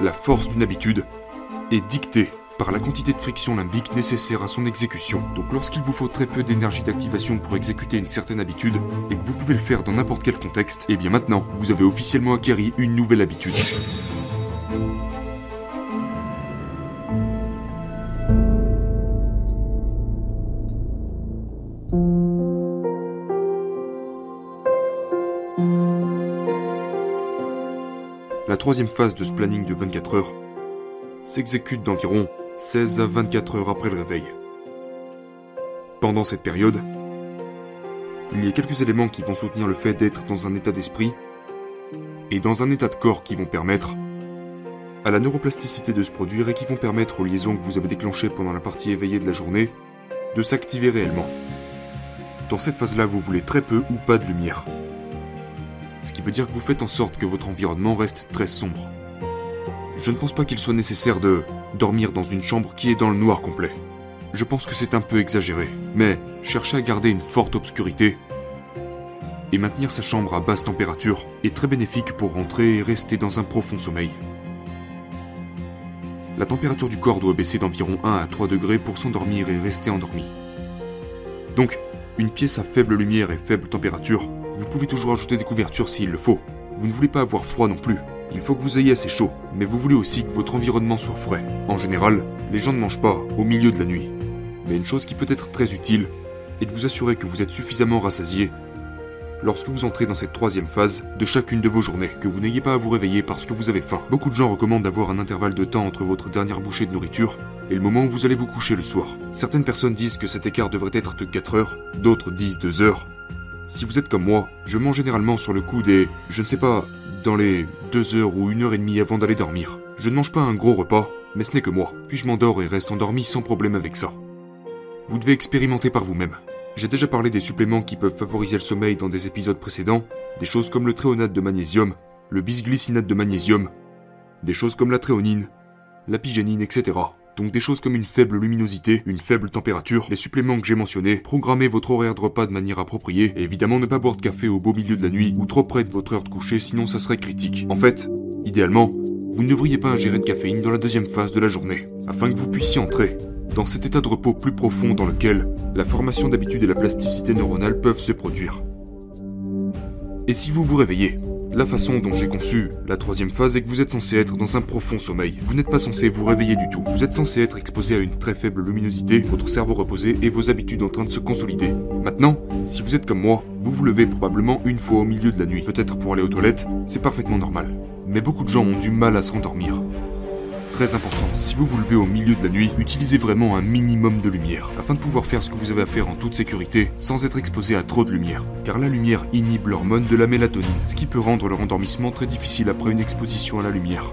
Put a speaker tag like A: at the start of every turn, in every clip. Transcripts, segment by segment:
A: la force d'une habitude est dictée par la quantité de friction limbique nécessaire à son exécution. Donc lorsqu'il vous faut très peu d'énergie d'activation pour exécuter une certaine habitude, et que vous pouvez le faire dans n'importe quel contexte, et eh bien maintenant, vous avez officiellement acquéri une nouvelle habitude. Troisième phase de ce planning de 24 heures s'exécute d'environ 16 à 24 heures après le réveil. Pendant cette période, il y a quelques éléments qui vont soutenir le fait d'être dans un état d'esprit et dans un état de corps qui vont permettre à la neuroplasticité de se produire et qui vont permettre aux liaisons que vous avez déclenchées pendant la partie éveillée de la journée de s'activer réellement. Dans cette phase-là, vous voulez très peu ou pas de lumière. Ce qui veut dire que vous faites en sorte que votre environnement reste très sombre. Je ne pense pas qu'il soit nécessaire de dormir dans une chambre qui est dans le noir complet. Je pense que c'est un peu exagéré, mais chercher à garder une forte obscurité et maintenir sa chambre à basse température est très bénéfique pour rentrer et rester dans un profond sommeil. La température du corps doit baisser d'environ 1 à 3 degrés pour s'endormir et rester endormi. Donc, une pièce à faible lumière et faible température, vous pouvez toujours ajouter des couvertures s'il le faut. Vous ne voulez pas avoir froid non plus, il faut que vous ayez assez chaud, mais vous voulez aussi que votre environnement soit frais. En général, les gens ne mangent pas au milieu de la nuit. Mais une chose qui peut être très utile est de vous assurer que vous êtes suffisamment rassasié lorsque vous entrez dans cette troisième phase de chacune de vos journées, que vous n'ayez pas à vous réveiller parce que vous avez faim. Beaucoup de gens recommandent d'avoir un intervalle de temps entre votre dernière bouchée de nourriture et le moment où vous allez vous coucher le soir. Certaines personnes disent que cet écart devrait être de 4 heures, d'autres disent 2 heures. Si vous êtes comme moi, je mange généralement sur le coup des, je ne sais pas, dans les deux heures ou une heure et demie avant d'aller dormir. Je ne mange pas un gros repas, mais ce n'est que moi, puis je m'endors et reste endormi sans problème avec ça? Vous devez expérimenter par vous-même. J'ai déjà parlé des suppléments qui peuvent favoriser le sommeil dans des épisodes précédents, des choses comme le tréonate de magnésium, le bisglycinate de magnésium, des choses comme la tréonine, la pygénine, etc. Donc des choses comme une faible luminosité, une faible température, les suppléments que j'ai mentionnés, programmer votre horaire de repas de manière appropriée, et évidemment ne pas boire de café au beau milieu de la nuit ou trop près de votre heure de coucher sinon ça serait critique. En fait, idéalement, vous ne devriez pas ingérer de caféine dans la deuxième phase de la journée, afin que vous puissiez entrer dans cet état de repos plus profond dans lequel la formation d'habitude et la plasticité neuronale peuvent se produire. Et si vous vous réveillez la façon dont j'ai conçu la troisième phase est que vous êtes censé être dans un profond sommeil. Vous n'êtes pas censé vous réveiller du tout. Vous êtes censé être exposé à une très faible luminosité, votre cerveau reposé et vos habitudes en train de se consolider. Maintenant, si vous êtes comme moi, vous vous levez probablement une fois au milieu de la nuit. Peut-être pour aller aux toilettes, c'est parfaitement normal. Mais beaucoup de gens ont du mal à se rendormir très important. Si vous vous levez au milieu de la nuit, utilisez vraiment un minimum de lumière, afin de pouvoir faire ce que vous avez à faire en toute sécurité, sans être exposé à trop de lumière. Car la lumière inhibe l'hormone de la mélatonine, ce qui peut rendre leur endormissement très difficile après une exposition à la lumière.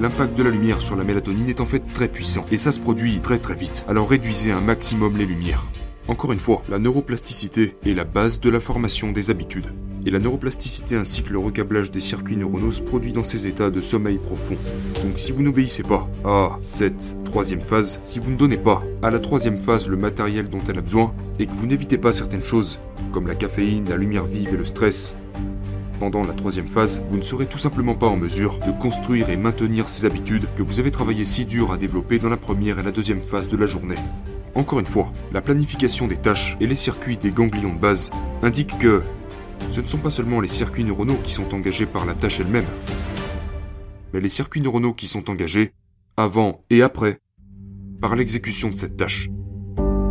A: L'impact de la lumière sur la mélatonine est en fait très puissant, et ça se produit très très vite, alors réduisez un maximum les lumières. Encore une fois, la neuroplasticité est la base de la formation des habitudes et la neuroplasticité ainsi que le recablage des circuits neuronaux se produit dans ces états de sommeil profond. Donc si vous n'obéissez pas à cette troisième phase, si vous ne donnez pas à la troisième phase le matériel dont elle a besoin, et que vous n'évitez pas certaines choses, comme la caféine, la lumière vive et le stress, pendant la troisième phase, vous ne serez tout simplement pas en mesure de construire et maintenir ces habitudes que vous avez travaillé si dur à développer dans la première et la deuxième phase de la journée. Encore une fois, la planification des tâches et les circuits des ganglions de base indiquent que ce ne sont pas seulement les circuits neuronaux qui sont engagés par la tâche elle-même, mais les circuits neuronaux qui sont engagés, avant et après, par l'exécution de cette tâche.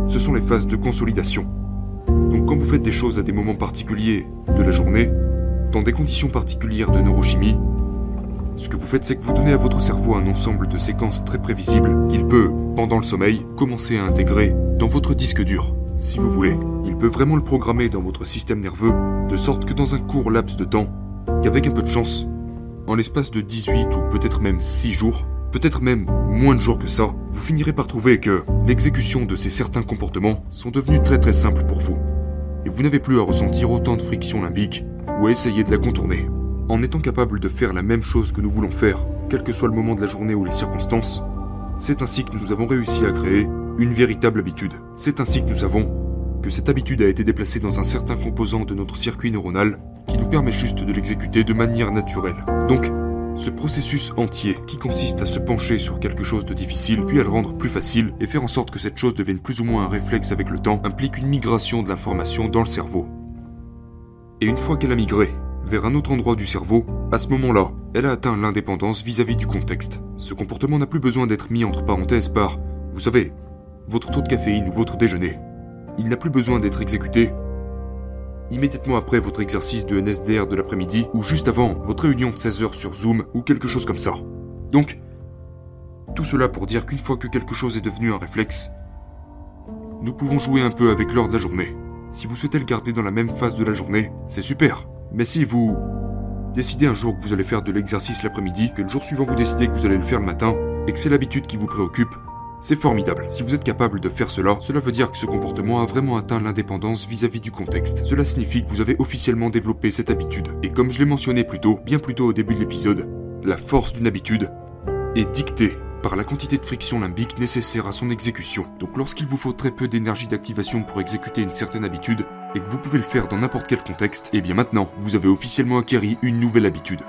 A: Ce sont les phases de consolidation. Donc quand vous faites des choses à des moments particuliers de la journée, dans des conditions particulières de neurochimie, ce que vous faites, c'est que vous donnez à votre cerveau un ensemble de séquences très prévisibles qu'il peut, pendant le sommeil, commencer à intégrer dans votre disque dur, si vous voulez. Il peut vraiment le programmer dans votre système nerveux, de sorte que dans un court laps de temps, qu'avec un peu de chance, en l'espace de 18 ou peut-être même 6 jours, peut-être même moins de jours que ça, vous finirez par trouver que l'exécution de ces certains comportements sont devenus très très simples pour vous. Et vous n'avez plus à ressentir autant de friction limbique ou à essayer de la contourner. En étant capable de faire la même chose que nous voulons faire, quel que soit le moment de la journée ou les circonstances, c'est ainsi que nous avons réussi à créer une véritable habitude. C'est ainsi que nous savons que cette habitude a été déplacée dans un certain composant de notre circuit neuronal qui nous permet juste de l'exécuter de manière naturelle. Donc, Ce processus entier, qui consiste à se pencher sur quelque chose de difficile, puis à le rendre plus facile, et faire en sorte que cette chose devienne plus ou moins un réflexe avec le temps, implique une migration de l'information dans le cerveau. Et une fois qu'elle a migré vers un autre endroit du cerveau, à ce moment-là, elle a atteint l'indépendance vis-à-vis du contexte. Ce comportement n'a plus besoin d'être mis entre parenthèses par, vous savez, votre taux de caféine ou votre déjeuner. Il n'a plus besoin d'être exécuté immédiatement après votre exercice de NSDR de l'après-midi ou juste avant votre réunion de 16h sur Zoom ou quelque chose comme ça. Donc, tout cela pour dire qu'une fois que quelque chose est devenu un réflexe, nous pouvons jouer un peu avec l'heure de la journée. Si vous souhaitez le garder dans la même phase de la journée, c'est super. Mais si vous décidez un jour que vous allez faire de l'exercice l'après-midi, que le jour suivant vous décidez que vous allez le faire le matin, et que c'est l'habitude qui vous préoccupe, c'est formidable. Si vous êtes capable de faire cela, cela veut dire que ce comportement a vraiment atteint l'indépendance vis-à-vis du contexte. Cela signifie que vous avez officiellement développé cette habitude. Et comme je l'ai mentionné plus tôt, bien plus tôt au début de l'épisode, la force d'une habitude est dictée par la quantité de friction limbique nécessaire à son exécution. Donc lorsqu'il vous faut très peu d'énergie d'activation pour exécuter une certaine habitude, et que vous pouvez le faire dans n'importe quel contexte, et eh bien maintenant, vous avez officiellement acquéri une nouvelle habitude.